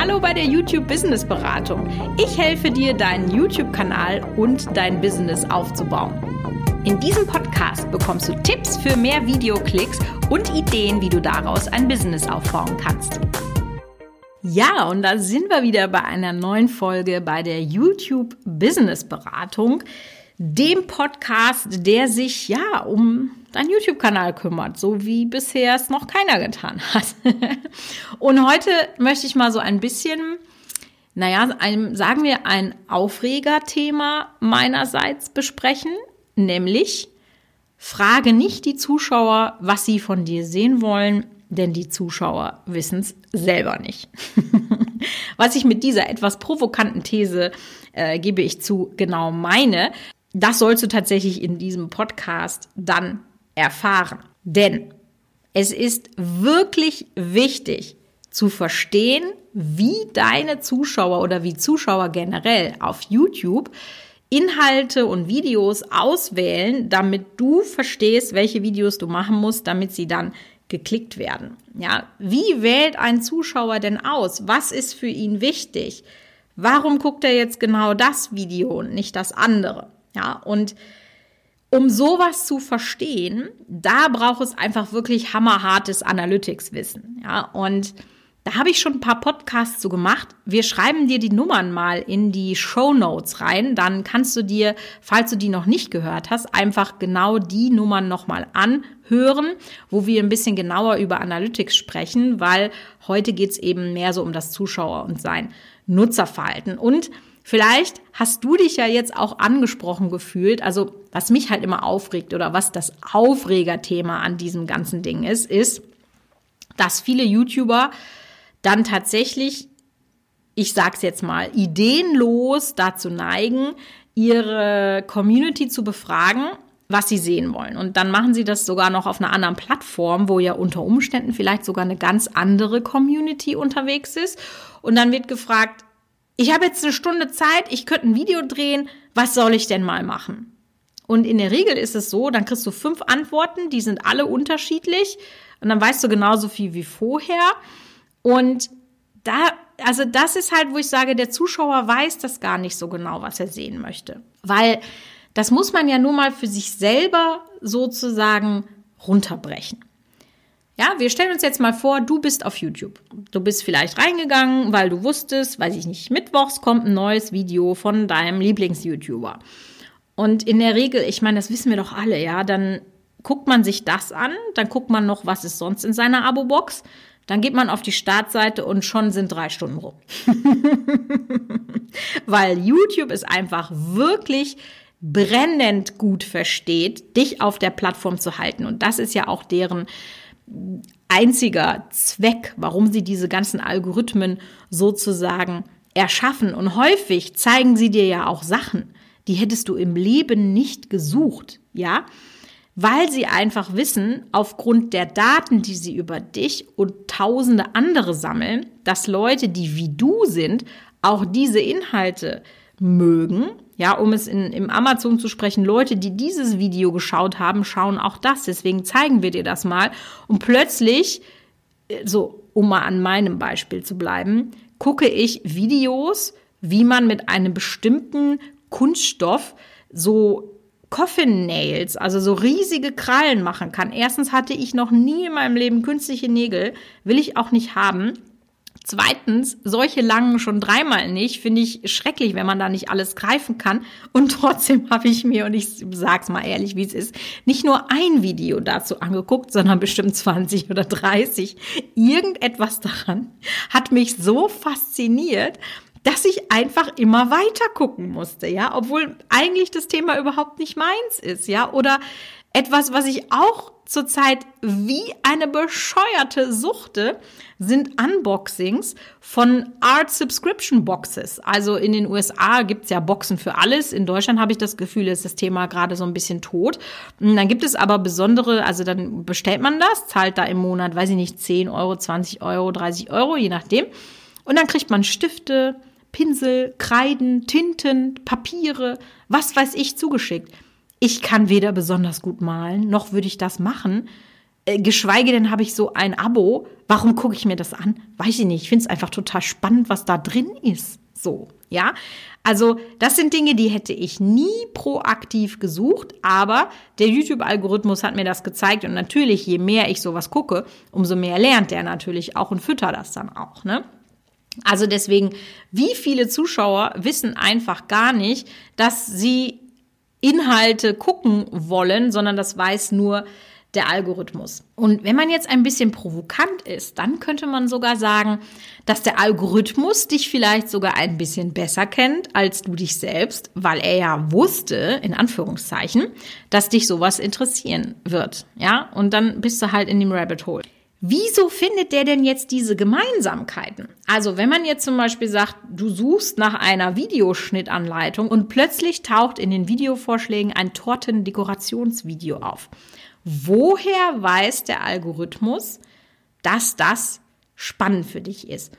Hallo bei der YouTube Business Beratung. Ich helfe dir, deinen YouTube-Kanal und dein Business aufzubauen. In diesem Podcast bekommst du Tipps für mehr Videoklicks und Ideen, wie du daraus ein Business aufbauen kannst. Ja, und da sind wir wieder bei einer neuen Folge bei der YouTube Business Beratung, dem Podcast, der sich ja um deinen YouTube-Kanal kümmert, so wie bisher es noch keiner getan hat. und heute möchte ich mal so ein bisschen, naja, ein, sagen wir ein Aufregerthema meinerseits besprechen, nämlich frage nicht die Zuschauer, was sie von dir sehen wollen, denn die Zuschauer wissen es selber nicht. was ich mit dieser etwas provokanten These, äh, gebe ich zu, genau meine, das sollst du tatsächlich in diesem Podcast dann erfahren. Denn es ist wirklich wichtig zu verstehen, wie deine Zuschauer oder wie Zuschauer generell auf YouTube Inhalte und Videos auswählen, damit du verstehst, welche Videos du machen musst, damit sie dann geklickt werden. Ja, wie wählt ein Zuschauer denn aus? Was ist für ihn wichtig? Warum guckt er jetzt genau das Video und nicht das andere? Ja, und um sowas zu verstehen, da braucht es einfach wirklich hammerhartes Analytics-Wissen. Ja, und da habe ich schon ein paar Podcasts zu gemacht. Wir schreiben dir die Nummern mal in die Show Notes rein. Dann kannst du dir, falls du die noch nicht gehört hast, einfach genau die Nummern nochmal anhören, wo wir ein bisschen genauer über Analytics sprechen, weil heute geht's eben mehr so um das Zuschauer und sein Nutzerverhalten. Und Vielleicht hast du dich ja jetzt auch angesprochen gefühlt. Also was mich halt immer aufregt oder was das Aufregerthema an diesem ganzen Ding ist, ist, dass viele YouTuber dann tatsächlich, ich sag's jetzt mal, ideenlos dazu neigen, ihre Community zu befragen, was sie sehen wollen. Und dann machen sie das sogar noch auf einer anderen Plattform, wo ja unter Umständen vielleicht sogar eine ganz andere Community unterwegs ist. Und dann wird gefragt, ich habe jetzt eine Stunde Zeit, ich könnte ein Video drehen, was soll ich denn mal machen? Und in der Regel ist es so, dann kriegst du fünf Antworten, die sind alle unterschiedlich und dann weißt du genauso viel wie vorher. Und da, also das ist halt, wo ich sage, der Zuschauer weiß das gar nicht so genau, was er sehen möchte. Weil das muss man ja nur mal für sich selber sozusagen runterbrechen. Ja, wir stellen uns jetzt mal vor, du bist auf YouTube. Du bist vielleicht reingegangen, weil du wusstest, weiß ich nicht, mittwochs kommt ein neues Video von deinem Lieblings-YouTuber. Und in der Regel, ich meine, das wissen wir doch alle, ja, dann guckt man sich das an, dann guckt man noch, was ist sonst in seiner Abo-Box, dann geht man auf die Startseite und schon sind drei Stunden rum. Weil YouTube ist einfach wirklich brennend gut versteht, dich auf der Plattform zu halten. Und das ist ja auch deren einziger Zweck, warum sie diese ganzen Algorithmen sozusagen erschaffen. Und häufig zeigen sie dir ja auch Sachen, die hättest du im Leben nicht gesucht, ja? Weil sie einfach wissen, aufgrund der Daten, die sie über dich und tausende andere sammeln, dass Leute, die wie du sind, auch diese Inhalte mögen ja, um es in, im Amazon zu sprechen, Leute, die dieses Video geschaut haben, schauen auch das. Deswegen zeigen wir dir das mal. Und plötzlich, äh, so, um mal an meinem Beispiel zu bleiben, gucke ich Videos, wie man mit einem bestimmten Kunststoff so Coffin Nails, also so riesige Krallen machen kann. Erstens hatte ich noch nie in meinem Leben künstliche Nägel, will ich auch nicht haben. Zweitens, solche langen schon dreimal nicht, finde ich schrecklich, wenn man da nicht alles greifen kann. Und trotzdem habe ich mir, und ich sag's mal ehrlich, wie es ist, nicht nur ein Video dazu angeguckt, sondern bestimmt 20 oder 30. Irgendetwas daran hat mich so fasziniert, dass ich einfach immer weiter gucken musste, ja, obwohl eigentlich das Thema überhaupt nicht meins ist, ja, oder etwas, was ich auch zurzeit wie eine bescheuerte Suchte, sind Unboxings von Art Subscription Boxes. Also in den USA gibt's ja Boxen für alles. In Deutschland habe ich das Gefühl, ist das Thema gerade so ein bisschen tot. Und dann gibt es aber besondere, also dann bestellt man das, zahlt da im Monat, weiß ich nicht, 10 Euro, 20 Euro, 30 Euro, je nachdem. Und dann kriegt man Stifte, Pinsel, Kreiden, Tinten, Papiere, was weiß ich, zugeschickt. Ich kann weder besonders gut malen, noch würde ich das machen. Äh, geschweige denn habe ich so ein Abo. Warum gucke ich mir das an? Weiß ich nicht. Ich finde es einfach total spannend, was da drin ist. So, ja. Also, das sind Dinge, die hätte ich nie proaktiv gesucht, aber der YouTube-Algorithmus hat mir das gezeigt und natürlich, je mehr ich sowas gucke, umso mehr lernt der natürlich auch und füttert das dann auch, ne? Also deswegen, wie viele Zuschauer wissen einfach gar nicht, dass sie Inhalte gucken wollen, sondern das weiß nur der Algorithmus. Und wenn man jetzt ein bisschen provokant ist, dann könnte man sogar sagen, dass der Algorithmus dich vielleicht sogar ein bisschen besser kennt als du dich selbst, weil er ja wusste, in Anführungszeichen, dass dich sowas interessieren wird. Ja, und dann bist du halt in dem Rabbit Hole. Wieso findet der denn jetzt diese Gemeinsamkeiten? Also wenn man jetzt zum Beispiel sagt, du suchst nach einer Videoschnittanleitung und plötzlich taucht in den Videovorschlägen ein Tortendekorationsvideo auf Woher weiß der Algorithmus, dass das spannend für dich ist?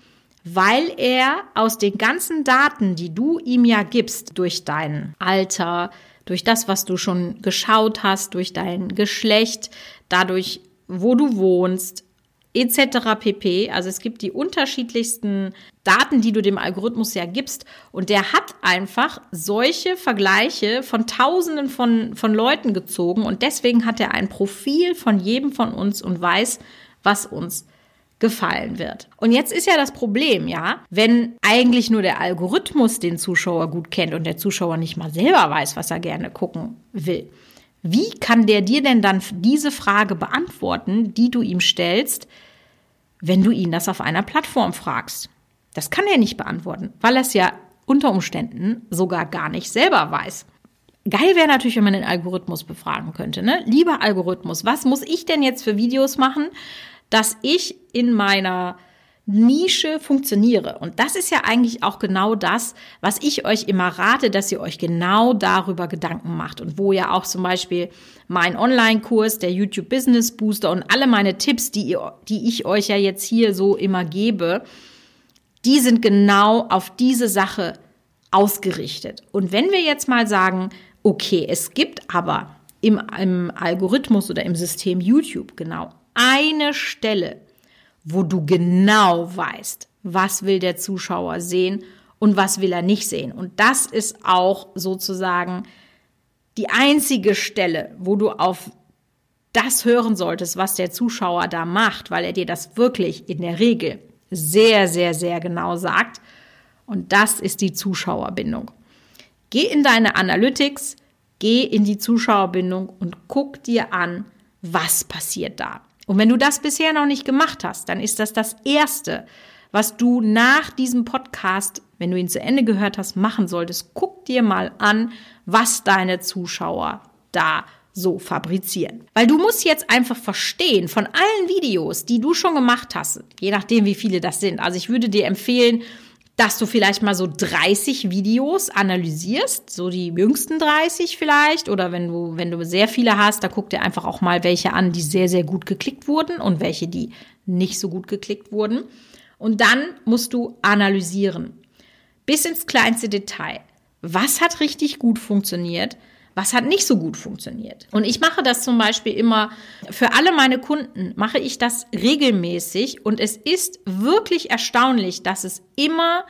Weil er aus den ganzen Daten, die du ihm ja gibst, durch dein Alter, durch das, was du schon geschaut hast, durch dein Geschlecht, dadurch, wo du wohnst, etc. pp. Also es gibt die unterschiedlichsten Daten, die du dem Algorithmus ja gibst. Und der hat einfach solche Vergleiche von Tausenden von, von Leuten gezogen. Und deswegen hat er ein Profil von jedem von uns und weiß, was uns gefallen wird. Und jetzt ist ja das Problem, ja, wenn eigentlich nur der Algorithmus den Zuschauer gut kennt und der Zuschauer nicht mal selber weiß, was er gerne gucken will. Wie kann der dir denn dann diese Frage beantworten, die du ihm stellst, wenn du ihn das auf einer Plattform fragst? Das kann er nicht beantworten, weil er es ja unter Umständen sogar gar nicht selber weiß. Geil wäre natürlich, wenn man den Algorithmus befragen könnte. Ne? Lieber Algorithmus, was muss ich denn jetzt für Videos machen, dass ich in meiner Nische funktioniere. Und das ist ja eigentlich auch genau das, was ich euch immer rate, dass ihr euch genau darüber Gedanken macht. Und wo ja auch zum Beispiel mein Online-Kurs, der YouTube Business Booster und alle meine Tipps, die, ihr, die ich euch ja jetzt hier so immer gebe, die sind genau auf diese Sache ausgerichtet. Und wenn wir jetzt mal sagen, okay, es gibt aber im, im Algorithmus oder im System YouTube genau eine Stelle, wo du genau weißt, was will der Zuschauer sehen und was will er nicht sehen. Und das ist auch sozusagen die einzige Stelle, wo du auf das hören solltest, was der Zuschauer da macht, weil er dir das wirklich in der Regel sehr, sehr, sehr genau sagt. Und das ist die Zuschauerbindung. Geh in deine Analytics, geh in die Zuschauerbindung und guck dir an, was passiert da. Und wenn du das bisher noch nicht gemacht hast, dann ist das das Erste, was du nach diesem Podcast, wenn du ihn zu Ende gehört hast, machen solltest. Guck dir mal an, was deine Zuschauer da so fabrizieren. Weil du musst jetzt einfach verstehen, von allen Videos, die du schon gemacht hast, je nachdem, wie viele das sind. Also ich würde dir empfehlen, dass du vielleicht mal so 30 Videos analysierst, so die jüngsten 30 vielleicht, oder wenn du, wenn du sehr viele hast, da guck dir einfach auch mal welche an, die sehr, sehr gut geklickt wurden und welche, die nicht so gut geklickt wurden. Und dann musst du analysieren. Bis ins kleinste Detail. Was hat richtig gut funktioniert? Was hat nicht so gut funktioniert? Und ich mache das zum Beispiel immer für alle meine Kunden, mache ich das regelmäßig und es ist wirklich erstaunlich, dass es immer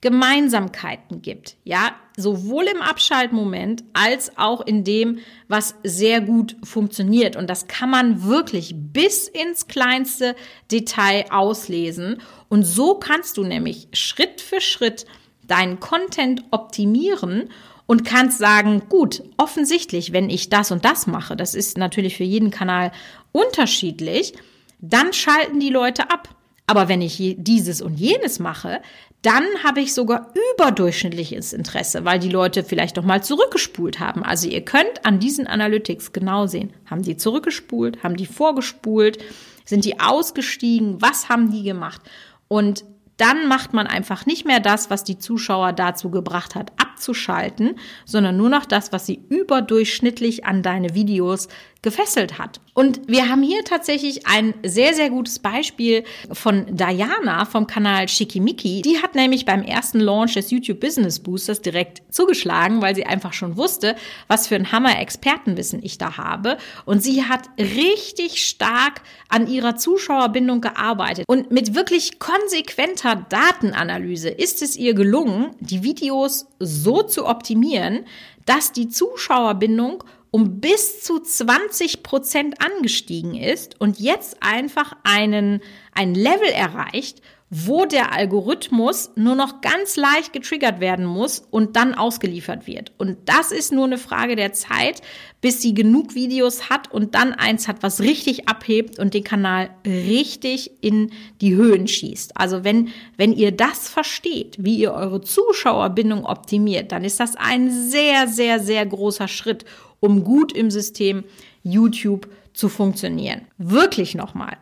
Gemeinsamkeiten gibt, ja, sowohl im Abschaltmoment als auch in dem, was sehr gut funktioniert. Und das kann man wirklich bis ins kleinste Detail auslesen. Und so kannst du nämlich Schritt für Schritt deinen Content optimieren und kannst sagen, gut, offensichtlich, wenn ich das und das mache, das ist natürlich für jeden Kanal unterschiedlich, dann schalten die Leute ab. Aber wenn ich dieses und jenes mache, dann habe ich sogar überdurchschnittliches Interesse, weil die Leute vielleicht doch mal zurückgespult haben. Also ihr könnt an diesen Analytics genau sehen, haben die zurückgespult, haben die vorgespult, sind die ausgestiegen, was haben die gemacht? Und dann macht man einfach nicht mehr das, was die Zuschauer dazu gebracht hat, abzuschalten, sondern nur noch das, was sie überdurchschnittlich an deine Videos gefesselt hat. Und wir haben hier tatsächlich ein sehr, sehr gutes Beispiel von Diana vom Kanal Shikimiki. Die hat nämlich beim ersten Launch des YouTube Business Boosters direkt zugeschlagen, weil sie einfach schon wusste, was für ein Hammer-Expertenwissen ich da habe. Und sie hat richtig stark an ihrer Zuschauerbindung gearbeitet. Und mit wirklich konsequenter Datenanalyse ist es ihr gelungen, die Videos so zu optimieren, dass die Zuschauerbindung um bis zu 20 Prozent angestiegen ist und jetzt einfach einen, ein Level erreicht, wo der Algorithmus nur noch ganz leicht getriggert werden muss und dann ausgeliefert wird. Und das ist nur eine Frage der Zeit, bis sie genug Videos hat und dann eins hat, was richtig abhebt und den Kanal richtig in die Höhen schießt. Also wenn, wenn ihr das versteht, wie ihr eure Zuschauerbindung optimiert, dann ist das ein sehr, sehr, sehr großer Schritt, um gut im System YouTube zu funktionieren. Wirklich nochmal.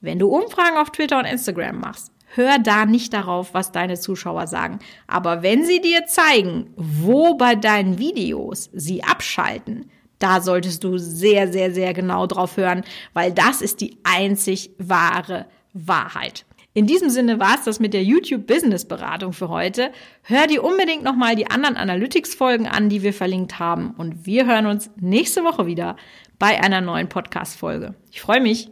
Wenn du Umfragen auf Twitter und Instagram machst, hör da nicht darauf, was deine Zuschauer sagen. Aber wenn sie dir zeigen, wo bei deinen Videos sie abschalten, da solltest du sehr, sehr, sehr genau drauf hören, weil das ist die einzig wahre Wahrheit. In diesem Sinne war es das mit der YouTube Business Beratung für heute. Hör dir unbedingt nochmal die anderen Analytics Folgen an, die wir verlinkt haben. Und wir hören uns nächste Woche wieder bei einer neuen Podcast Folge. Ich freue mich.